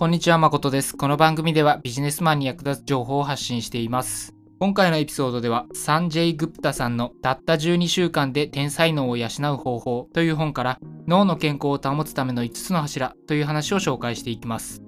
こんにちは、誠です。この番組ではビジネスマンに役立つ情報を発信しています。今回のエピソードでは、サンジェイ・グプタさんのたった12週間で天才脳を養う方法という本から、脳の健康を保つための5つの柱という話を紹介していきます。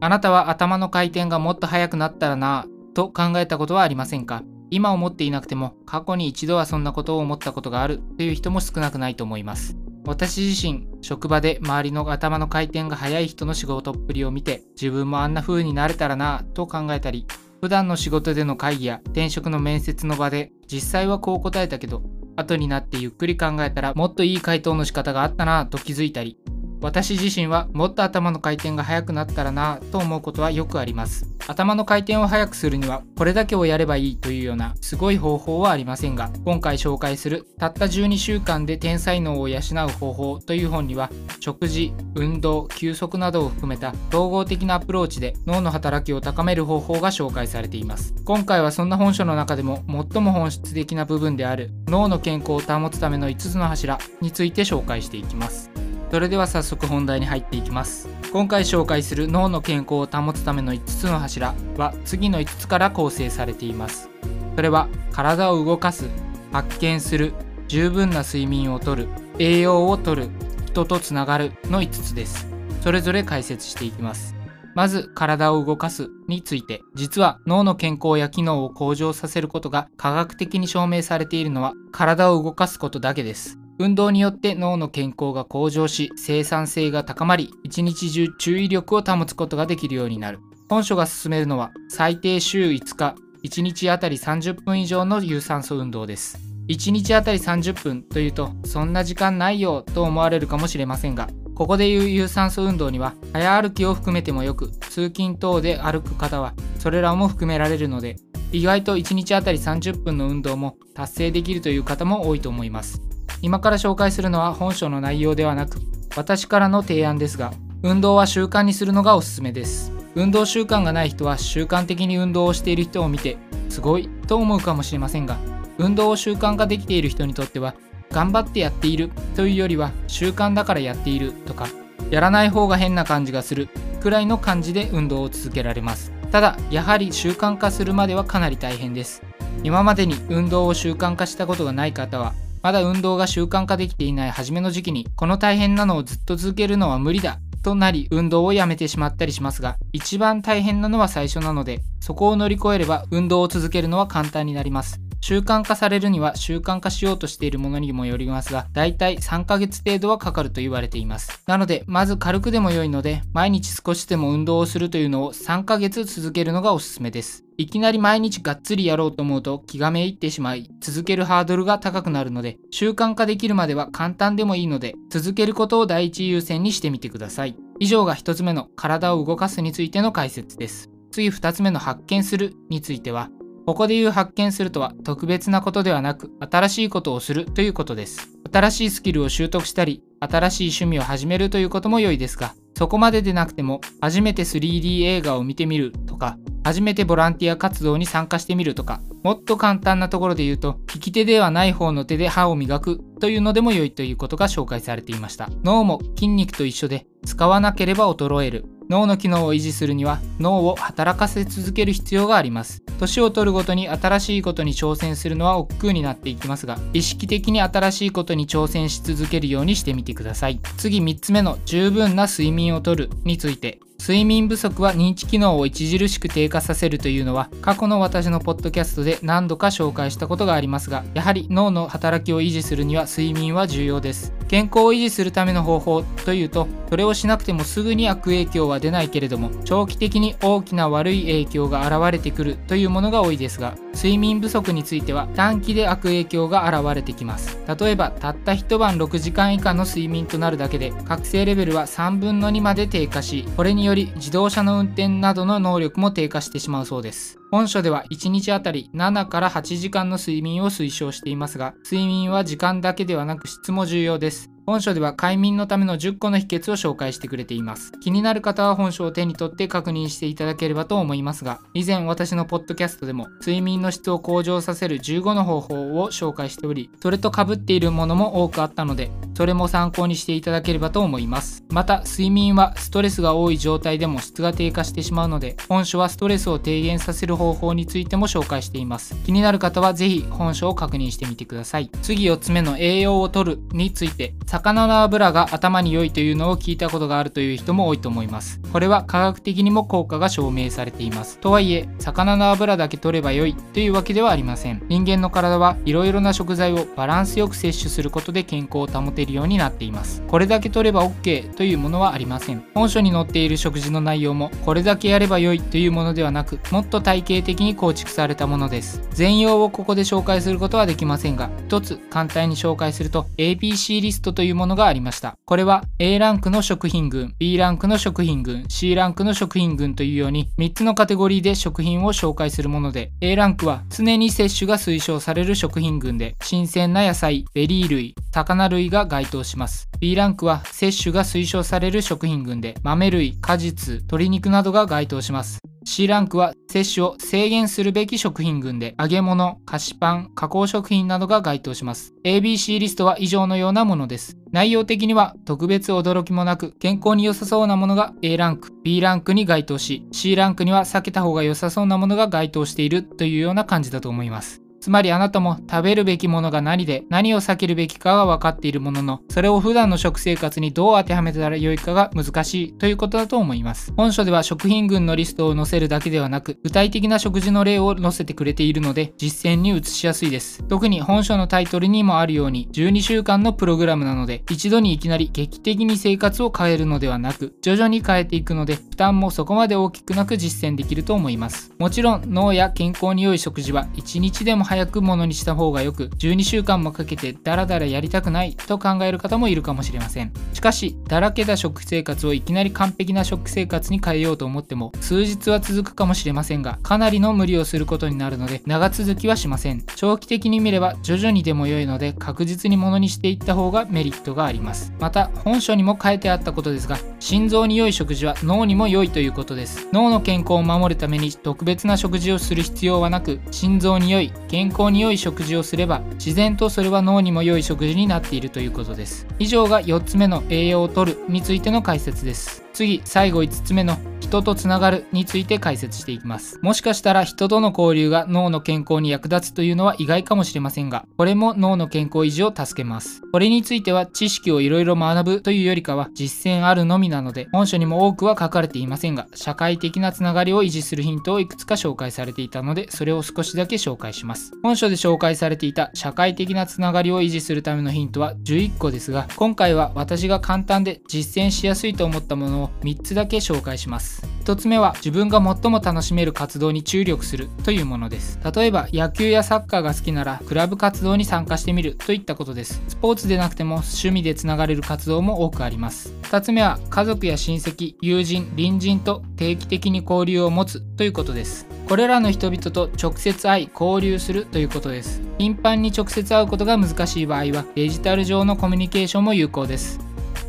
あなたは頭の回転がもっと速くなったらなぁと考えたことはありませんか？今思っていなくても過去に一度はそんなことを思ったことがあるという人も少なくないと思います。私自身、職場で周りの頭の回転が速い人の仕事っぷりを見て、自分もあんな風になれたらなぁと考えたり、普段の仕事での会議や転職の面接の場で、実際はこう答えたけど、後になってゆっくり考えたらもっといい回答の仕方があったなぁと気づいたり、私自身はもっと頭の回転が速くなったらなぁと思うことはよくあります。頭の回転を速くするにはこれだけをやればいいというようなすごい方法はありませんが今回紹介するたった12週間で天才脳を養う方法という本には食事、運動、休息などを含めた統合的なアプローチで脳の働きを高める方法が紹介されています今回はそんな本書の中でも最も本質的な部分である脳の健康を保つための5つの柱について紹介していきますそれでは早速本題に入っていきます。今回紹介する脳の健康を保つための5つの柱は次の5つから構成されています。それは体を動かす発見する十分な睡眠をとる栄養をとる人とつながるの5つです。それぞれ解説していきます。まず体を動かすについて実は脳の健康や機能を向上させることが科学的に証明されているのは体を動かすことだけです。運動によって脳の健康が向上し生産性が高まり一日中注意力を保つことができるようになる。本書が勧めるのは最低週5日1日あたり30分以上の有酸素運動です。1日あたり30分というとそんな時間ないよと思われるかもしれませんがここでいう有酸素運動には早歩きを含めてもよく通勤等で歩く方はそれらも含められるので意外と1日あたり30分の運動も達成できるという方も多いと思います。今から紹介するのは本書の内容ではなく私からの提案ですが運動は習慣にするのがおすすめです。運動習慣がない人は習慣的に運動をしている人を見てすごいと思うかもしれませんが運動を習慣化できている人にとっては頑張ってやっているというよりは習慣だからやっているとかやらない方が変な感じがするくらいの感じで運動を続けられます。ただやはり習慣化するまではかなり大変です。今までに運動を習慣化したことがない方はまだ運動が習慣化できていない初めの時期にこの大変なのをずっと続けるのは無理だとなり運動をやめてしまったりしますが一番大変なのは最初なのでそこを乗り越えれば運動を続けるのは簡単になります。習慣化されるには習慣化しようとしているものにもよりますがだいたい3ヶ月程度はかかると言われています。なのでまず軽くでも良いので毎日少しでも運動をするというのを3ヶ月続けるのがおすすめです。いきなり毎日がっつりやろうと思うと気がめいってしまい続けるハードルが高くなるので習慣化できるまでは簡単でもいいので続けることを第一優先にしてみてください。以上が1つ目の体を動かすについての解説です。次2つ目の発見するについてはここで言う発見するとは特別なことではなく新しいことをするということです。新しいスキルを習得したり新しい趣味を始めるということも良いですがそこまででなくても初めて 3D 映画を見てみるとか初めてボランティア活動に参加してみるとかもっと簡単なところで言うと利き手ではない方の手で歯を磨くというのでも良いということが紹介されていました。脳も筋肉と一緒で使わなければ衰える。脳の機能を維持するには脳を働かせ続ける必要があります。年を取るごとに新しいことに挑戦するのは億劫になっていきますが意識的に新しいことに挑戦し続けるようにしてみてください。次3つ目の十分な睡眠をとるについて睡眠不足は認知機能を著しく低下させるというのは過去の私のポッドキャストで何度か紹介したことがありますがやはり脳の働きを維持するには睡眠は重要です。健康を維持するための方法というとそれをしなくてもすぐに悪影響は出ないけれども長期的に大きな悪い影響が現れてくるというものが多いですが睡眠不足については短期で悪影響が現れてきます。例えばたった一晩6時間以下の睡眠となるだけで覚醒レベルは3分の2まで低下しこれにより自動車の運転などの能力も低下してしまうそうです。本書では1日あたり7から8時間の睡眠を推奨していますが睡眠は時間だけではなく質も重要です。本書では快眠のための10個の秘訣を紹介してくれています。気になる方は本書を手に取って確認していただければと思いますが、以前私のポッドキャストでも睡眠の質を向上させる15の方法を紹介しており、それと被っているものも多くあったので、それも参考にしていただければと思います。また、睡眠はストレスが多い状態でも質が低下してしまうので、本書はストレスを低減させる方法についても紹介しています。気になる方はぜひ本書を確認してみてください。次4つ目の栄養を取るについて、魚の油が頭に良いというのを聞いたことがあるという人も多いと思います。これは科学的にも効果が証明されています。とはいえ、魚の油だけ取れば良いというわけではありません。人間の体はいろいろな食材をバランスよく摂取することで健康を保てるようになっています。これだけ取れば OK というものはありません。本書に載っている食事の内容もこれだけやれば良いというものではなく、もっと体系的に構築されたものです。全容をここで紹介することはできませんが、一つ簡単に紹介すると ABC リストというものがありました。これは A ランクの食品群、B ランクの食品群、C ランクの食品群というように3つのカテゴリーで食品を紹介するもので、A ランクは常に摂取が推奨される食品群で、新鮮な野菜、ベリー類、魚類が該当します。B ランクは摂取が推奨される食品群で、豆類、果実、鶏肉などが該当します。C ランクは摂取を制限するべき食品群で揚げ物、菓子パン、加工食品などが該当します。ABC リストは以上のようなものです。内容的には特別驚きもなく健康に良さそうなものが A ランク、B ランクに該当し C ランクには避けた方が良さそうなものが該当しているというような感じだと思います。つまりあなたも食べるべきものが何で何を避けるべきかが分かっているものの、それを普段の食生活にどう当てはめたらよいかが難しいということだと思います。本書では食品群のリストを載せるだけではなく、具体的な食事の例を載せてくれているので、実践に移しやすいです。特に本書のタイトルにもあるように、12週間のプログラムなので、一度にいきなり劇的に生活を変えるのではなく、徐々に変えていくので、負担もそこまで大きくなく実践できると思います。もちろん、脳や健康に良い食事は、1日でも早くものにした方がよく12週間もかけてダラダラやりたくないと考える方もいるかもしれません。しかしだらけた食生活をいきなり完璧な食生活に変えようと思っても数日は続くかもしれませんがかなりの無理をすることになるので長続きはしません。長期的に見れば徐々にでも良いので確実にものにしていった方がメリットがあります。また本書にも書いてあったことですが心臓に良い食事は脳にも良いということです。脳の健康を守るために特別な食事をする必要はなく心臓に良い健健康に良い食食事をすれば自然とそれは脳にも良い食事になっているということです。以上が4つ目の栄養をとるについての解説です。次最後5つ目の人とつながるについて解説していきます。もしかしたら人との交流が脳の健康に役立つというのは意外かもしれませんがこれも脳の健康維持を助けます。これについては知識をいろいろ学ぶというよりかは実践あるのみなので本書にも多くは書かれていませんが社会的なつながりを維持するヒントをいくつか紹介されていたのでそれを少しだけ紹介します。本書で紹介されていた社会的なつながりを維持するためのヒントは11個ですが今回は私が簡単で実践しやすいと思ったものを3つだけ紹介します。1つ目は自分が最も楽しめる活動に注力するというものです。例えば野球やサッカーが好きならクラブ活動に参加してみるといったことです。スポーツでなくても趣味でつながれる活動も多くあります。2つ目は家族や親戚友人隣人と定期的に交流を持つということです。これらの人々と直接会い交流するということです。頻繁に直接会うことが難しい場合はデジタル上のコミュニケーションも有効です。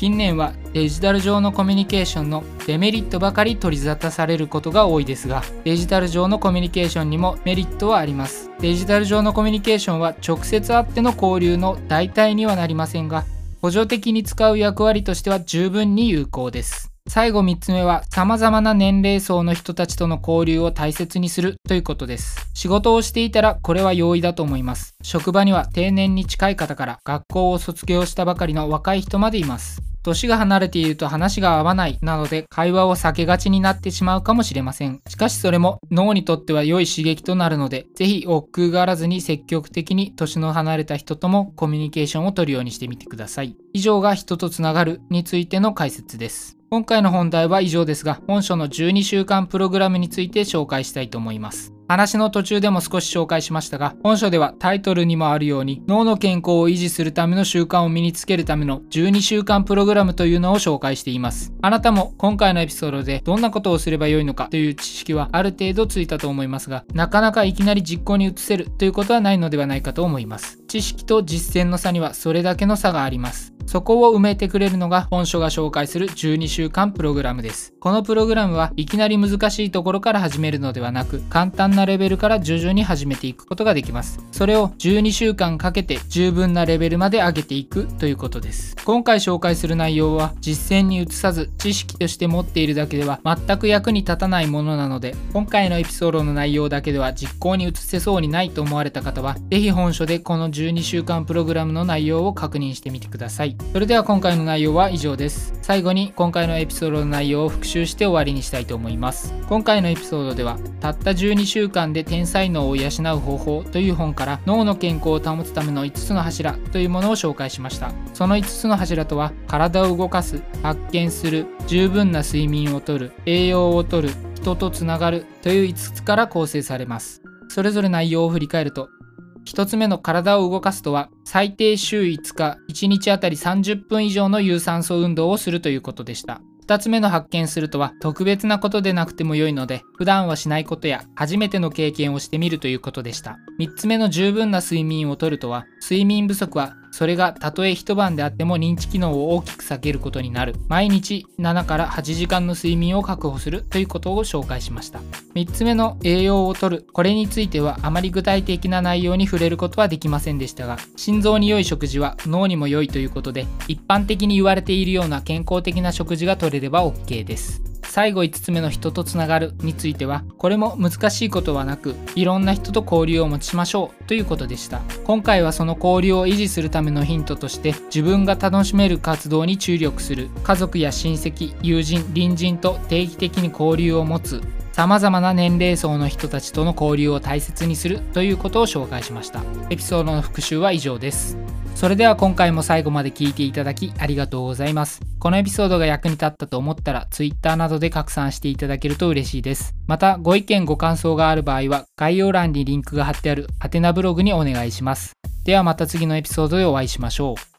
近年はデジタル上のコミュニケーションのデメリットばかり取り沙汰されることが多いですがデジタル上のコミュニケーションにもメリットはありますデジタル上のコミュニケーションは直接会っての交流の代替にはなりませんが補助的に使う役割としては十分に有効です最後3つ目は様々な年齢層の人たちとの交流を大切にするということです。仕事をしていたらこれは容易だと思います。職場には定年に近い方から学校を卒業したばかりの若い人までいます。年が離れていると話が合わないなので会話を避けがちになってしまうかもしれません。しかしそれも脳にとっては良い刺激となるので、ぜひ億劫があらずに積極的に年の離れた人ともコミュニケーションを取るようにしてみてください。以上が人とつながるについての解説です。今回の本題は以上ですが、本書の12週間プログラムについて紹介したいと思います。話の途中でも少し紹介しましたが、本書ではタイトルにもあるように脳の健康を維持するための習慣を身につけるための12週間プログラムというのを紹介しています。あなたも今回のエピソードでどんなことをすればよいのかという知識はある程度ついたと思いますが、なかなかいきなり実行に移せるということはないのではないかと思います。知識と実践の差にはそれだけの差があります。そこを埋めてくれるのが本書が紹介する12週間プログラムです。このプログラムはいきなり難しいところから始めるのではなく簡単なレベルから徐々に始めていくことができます。それを12週間かけて十分なレベルまで上げていくということです。今回紹介する内容は実践に移さず知識として持っているだけでは全く役に立たないものなので今回のエピソードの内容だけでは実行に移せそうにないと思われた方は是非本書でこの12週間プログラムの内容を確認してみてください。それでは今回の内容は以上です。最後に今回のエピソードの内容を復習して終わりにしたいと思います。今回のエピソードではたった12週間で天才脳を養う方法という本から脳の健康を保つための5つの柱というものを紹介しました。その5つの柱とは体を動かす発見する十分な睡眠をとる栄養をとる人とつながるという5つから構成されます。それぞれ内容を振り返ると1つ目の体を動かすとは最低週5日1日あたり30分以上の有酸素運動をするということでした。2つ目の発見するとは特別なことでなくても良いので普段はしないことや初めての経験をしてみるということでした。3つ目の十分な睡眠をとるとは睡眠不足はそれがたとえ一晩であっても認知機能を大きく下げることになる。毎日7から8時間の睡眠を確保するということを紹介しました。3つ目の栄養をとる。これについてはあまり具体的な内容に触れることはできませんでしたが心臓に良い食事は脳にも良いということで一般的に言われているような健康的な食事が取れれば OK です。最後5つ目の人とつながる。についてはこれも難しいことはなくいろんな人と交流を持ちましょうということでした。今回はその交流を維持するためのヒントとして自分が楽しめる活動に注力する。家族や親戚友人隣人と定期的に交流を持つ。様々な年齢層の人たちとの交流を大切にするということを紹介しましたエピソードの復習は以上ですそれでは今回も最後まで聞いていただきありがとうございます。このエピソードが役に立ったと思ったら Twitter などで拡散していただけると嬉しいです。またご意見ご感想がある場合は概要欄にリンクが貼ってあるハテナブログにお願いします。ではまた次のエピソードでお会いしましょう。